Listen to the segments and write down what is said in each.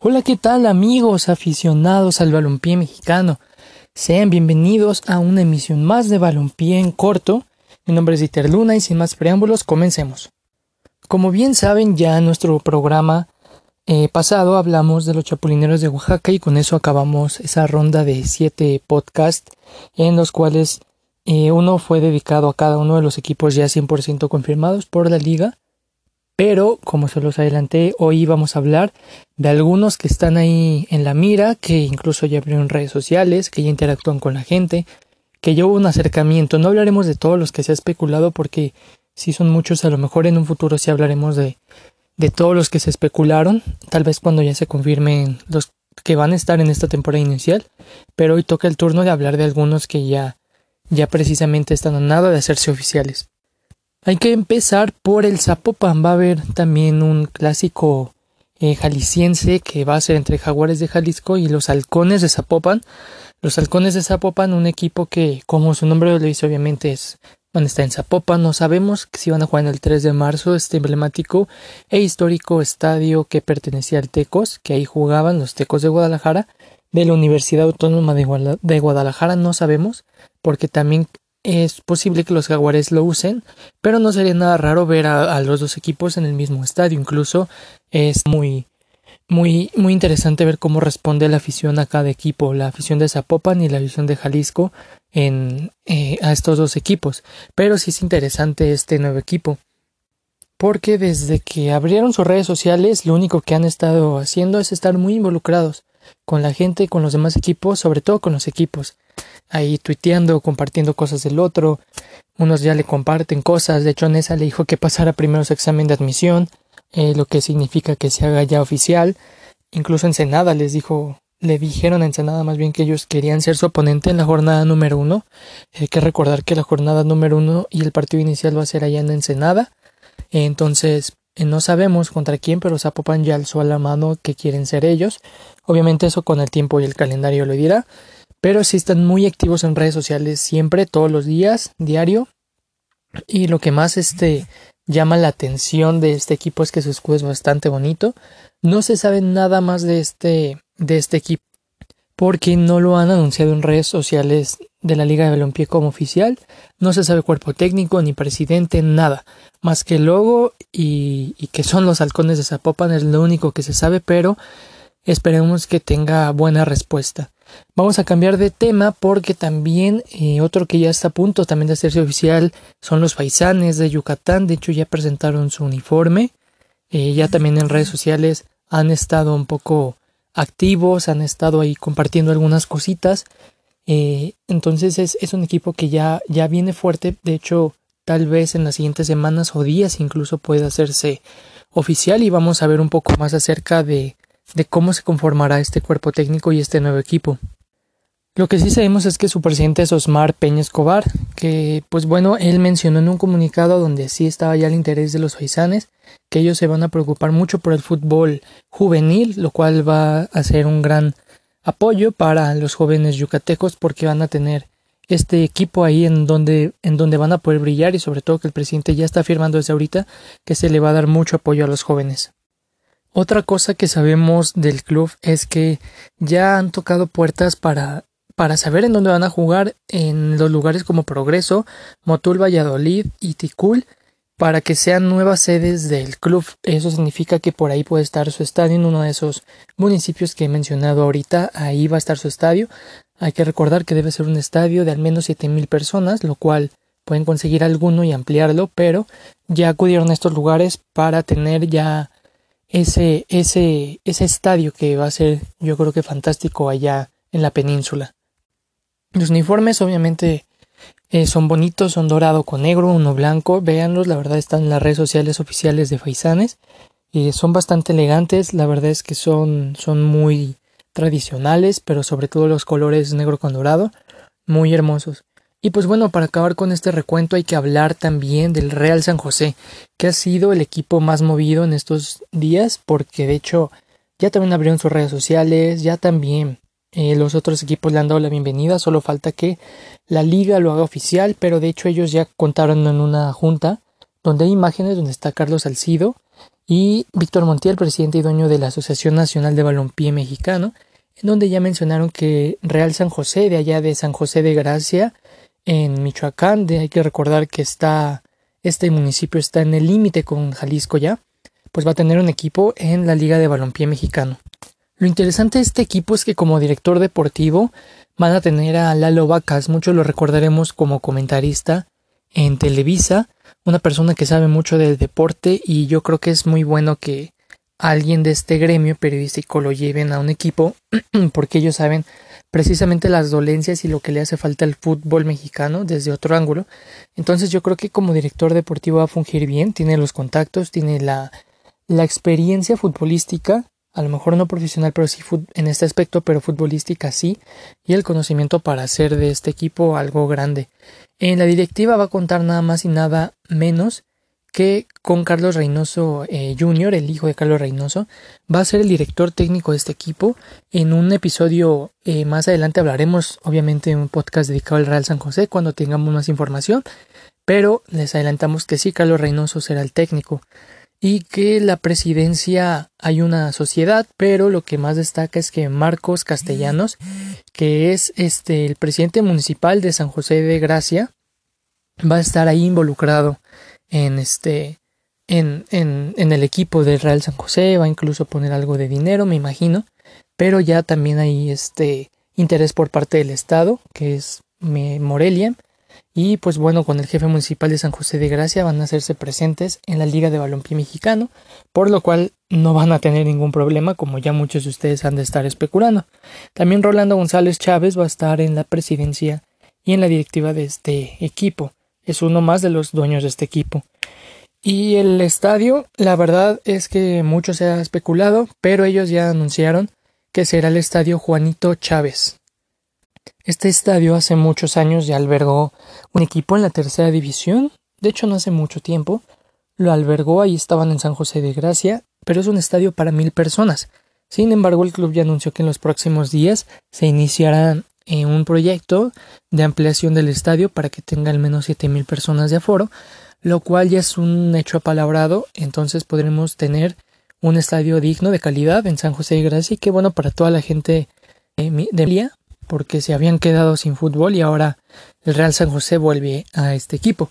Hola, ¿qué tal amigos aficionados al balompié mexicano? Sean bienvenidos a una emisión más de balompié en corto. Mi nombre es Dieter Luna y sin más preámbulos, comencemos. Como bien saben, ya en nuestro programa eh, pasado hablamos de los chapulineros de Oaxaca y con eso acabamos esa ronda de siete podcasts en los cuales eh, uno fue dedicado a cada uno de los equipos ya 100% confirmados por la liga pero, como se los adelanté, hoy vamos a hablar de algunos que están ahí en la mira, que incluso ya abrieron redes sociales, que ya interactúan con la gente, que ya hubo un acercamiento. No hablaremos de todos los que se ha especulado porque si son muchos, a lo mejor en un futuro sí hablaremos de, de todos los que se especularon, tal vez cuando ya se confirmen los que van a estar en esta temporada inicial, pero hoy toca el turno de hablar de algunos que ya, ya precisamente están a nada de hacerse oficiales. Hay que empezar por el Zapopan. Va a haber también un clásico eh, jalisciense que va a ser entre Jaguares de Jalisco y los Halcones de Zapopan. Los Halcones de Zapopan, un equipo que, como su nombre lo dice, obviamente es van a estar en Zapopan. No sabemos si van a jugar en el 3 de marzo, este emblemático e histórico estadio que pertenecía al Tecos, que ahí jugaban los Tecos de Guadalajara. De la Universidad Autónoma de Guadalajara no sabemos, porque también es posible que los jaguares lo usen, pero no sería nada raro ver a, los dos equipos en el mismo estadio. Incluso es muy, muy, muy interesante ver cómo responde la afición a cada equipo, la afición de Zapopan y la afición de Jalisco en, eh, a estos dos equipos. Pero sí es interesante este nuevo equipo. Porque desde que abrieron sus redes sociales, lo único que han estado haciendo es estar muy involucrados con la gente, con los demás equipos, sobre todo con los equipos ahí tuiteando, compartiendo cosas del otro. Unos ya le comparten cosas. De hecho, Nessa le dijo que pasara primero su examen de admisión, eh, lo que significa que se haga ya oficial. Incluso Ensenada les dijo, le dijeron a Ensenada más bien que ellos querían ser su oponente en la jornada número uno. Hay que recordar que la jornada número uno y el partido inicial va a ser allá en Ensenada. Entonces, eh, no sabemos contra quién, pero Zapopan ya alzó a la mano que quieren ser ellos. Obviamente eso con el tiempo y el calendario lo dirá pero sí están muy activos en redes sociales siempre, todos los días, diario. Y lo que más este llama la atención de este equipo es que su escudo es bastante bonito. No se sabe nada más de este, de este equipo porque no lo han anunciado en redes sociales de la Liga de Balompié como oficial. No se sabe cuerpo técnico ni presidente, nada. Más que el logo y, y que son los halcones de Zapopan es lo único que se sabe, pero esperemos que tenga buena respuesta. Vamos a cambiar de tema porque también eh, otro que ya está a punto también de hacerse oficial son los paisanes de Yucatán. De hecho ya presentaron su uniforme. Eh, ya también en redes sociales han estado un poco activos, han estado ahí compartiendo algunas cositas. Eh, entonces es, es, un equipo que ya, ya viene fuerte. De hecho, tal vez en las siguientes semanas o días incluso pueda hacerse oficial y vamos a ver un poco más acerca de, de cómo se conformará este cuerpo técnico y este nuevo equipo. Lo que sí sabemos es que su presidente es Osmar Peña Escobar, que pues bueno, él mencionó en un comunicado donde sí estaba ya el interés de los faisanes, que ellos se van a preocupar mucho por el fútbol juvenil, lo cual va a ser un gran apoyo para los jóvenes yucatecos porque van a tener este equipo ahí en donde, en donde van a poder brillar y sobre todo que el presidente ya está afirmando desde ahorita que se le va a dar mucho apoyo a los jóvenes. Otra cosa que sabemos del club es que ya han tocado puertas para, para saber en dónde van a jugar en los lugares como Progreso, Motul, Valladolid y Ticul para que sean nuevas sedes del club. Eso significa que por ahí puede estar su estadio en uno de esos municipios que he mencionado ahorita. Ahí va a estar su estadio. Hay que recordar que debe ser un estadio de al menos mil personas, lo cual pueden conseguir alguno y ampliarlo, pero ya acudieron a estos lugares para tener ya ese, ese, ese estadio que va a ser yo creo que fantástico allá en la península. Los uniformes obviamente eh, son bonitos, son dorado con negro, uno blanco, véanlos, la verdad están en las redes sociales oficiales de Faisanes y son bastante elegantes, la verdad es que son, son muy tradicionales, pero sobre todo los colores negro con dorado, muy hermosos. Y pues bueno, para acabar con este recuento hay que hablar también del Real San José, que ha sido el equipo más movido en estos días, porque de hecho ya también abrieron sus redes sociales, ya también eh, los otros equipos le han dado la bienvenida, solo falta que la liga lo haga oficial, pero de hecho ellos ya contaron en una junta donde hay imágenes donde está Carlos Salcido y Víctor Montiel, presidente y dueño de la Asociación Nacional de Balompié Mexicano, en donde ya mencionaron que Real San José, de allá de San José de Gracia, en Michoacán, de, hay que recordar que está, este municipio está en el límite con Jalisco ya, pues va a tener un equipo en la Liga de Balompié Mexicano. Lo interesante de este equipo es que como director deportivo van a tener a Lalo Vacas, muchos lo recordaremos como comentarista en Televisa, una persona que sabe mucho del deporte y yo creo que es muy bueno que alguien de este gremio periodístico lo lleven a un equipo porque ellos saben precisamente las dolencias y lo que le hace falta al fútbol mexicano desde otro ángulo. Entonces yo creo que como director deportivo va a fungir bien, tiene los contactos, tiene la, la experiencia futbolística, a lo mejor no profesional, pero sí en este aspecto, pero futbolística sí, y el conocimiento para hacer de este equipo algo grande. En la directiva va a contar nada más y nada menos que con Carlos Reynoso eh, Jr., el hijo de Carlos Reynoso, va a ser el director técnico de este equipo. En un episodio eh, más adelante hablaremos, obviamente, en un podcast dedicado al Real San José cuando tengamos más información, pero les adelantamos que sí, Carlos Reynoso será el técnico y que la presidencia hay una sociedad, pero lo que más destaca es que Marcos Castellanos, que es este el presidente municipal de San José de Gracia, va a estar ahí involucrado en este en, en, en el equipo del Real San José, va a incluso poner algo de dinero, me imagino, pero ya también hay este interés por parte del Estado, que es Morelia, y pues bueno, con el jefe municipal de San José de Gracia van a hacerse presentes en la Liga de Balompié Mexicano, por lo cual no van a tener ningún problema, como ya muchos de ustedes han de estar especulando. También Rolando González Chávez va a estar en la presidencia y en la directiva de este equipo. Es uno más de los dueños de este equipo. Y el estadio, la verdad es que mucho se ha especulado, pero ellos ya anunciaron que será el estadio Juanito Chávez. Este estadio hace muchos años ya albergó un equipo en la tercera división, de hecho no hace mucho tiempo, lo albergó, ahí estaban en San José de Gracia, pero es un estadio para mil personas. Sin embargo, el club ya anunció que en los próximos días se iniciará un proyecto de ampliación del estadio para que tenga al menos siete mil personas de aforo, lo cual ya es un hecho apalabrado, entonces podremos tener un estadio digno de calidad en San José de Gracia y que bueno para toda la gente eh, de Emilia porque se habían quedado sin fútbol y ahora el Real San José vuelve a este equipo.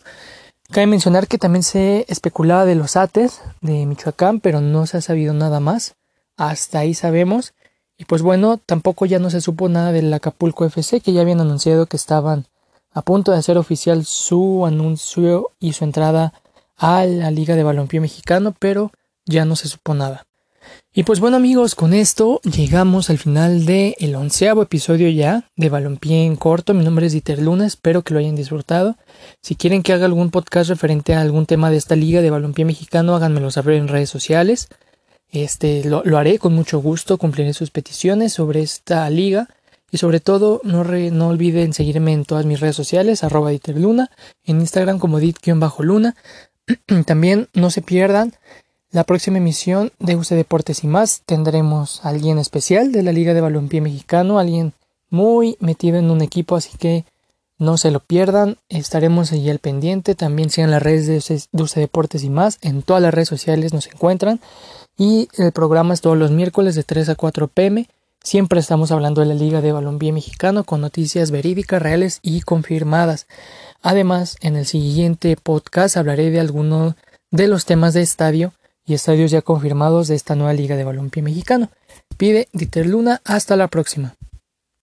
Cabe mencionar que también se especulaba de los ATES de Michoacán, pero no se ha sabido nada más. Hasta ahí sabemos. Y pues bueno, tampoco ya no se supo nada del Acapulco FC, que ya habían anunciado que estaban a punto de hacer oficial su anuncio y su entrada a la Liga de Balompié Mexicano, pero ya no se supo nada. Y pues bueno amigos, con esto llegamos al final del el onceavo episodio ya de Balompié en corto. Mi nombre es Dieter Luna, espero que lo hayan disfrutado. Si quieren que haga algún podcast referente a algún tema de esta liga de Balompié mexicano, háganmelo saber en redes sociales. Este lo, haré con mucho gusto, cumpliré sus peticiones sobre esta liga. Y sobre todo, no, olviden seguirme en todas mis redes sociales, arroba Luna, en Instagram como dit-luna. También no se pierdan la próxima emisión de UC Deportes y más tendremos a alguien especial de la Liga de Balompié Mexicano, alguien muy metido en un equipo, así que no se lo pierdan, estaremos allí al pendiente, también sigan las redes de UC Deportes y más, en todas las redes sociales nos encuentran y el programa es todos los miércoles de 3 a 4 pm. Siempre estamos hablando de la Liga de Balompié Mexicano con noticias verídicas, reales y confirmadas. Además, en el siguiente podcast hablaré de algunos de los temas de estadio y estadios ya confirmados de esta nueva Liga de Balompié Mexicano. Pide Dieter Luna, hasta la próxima.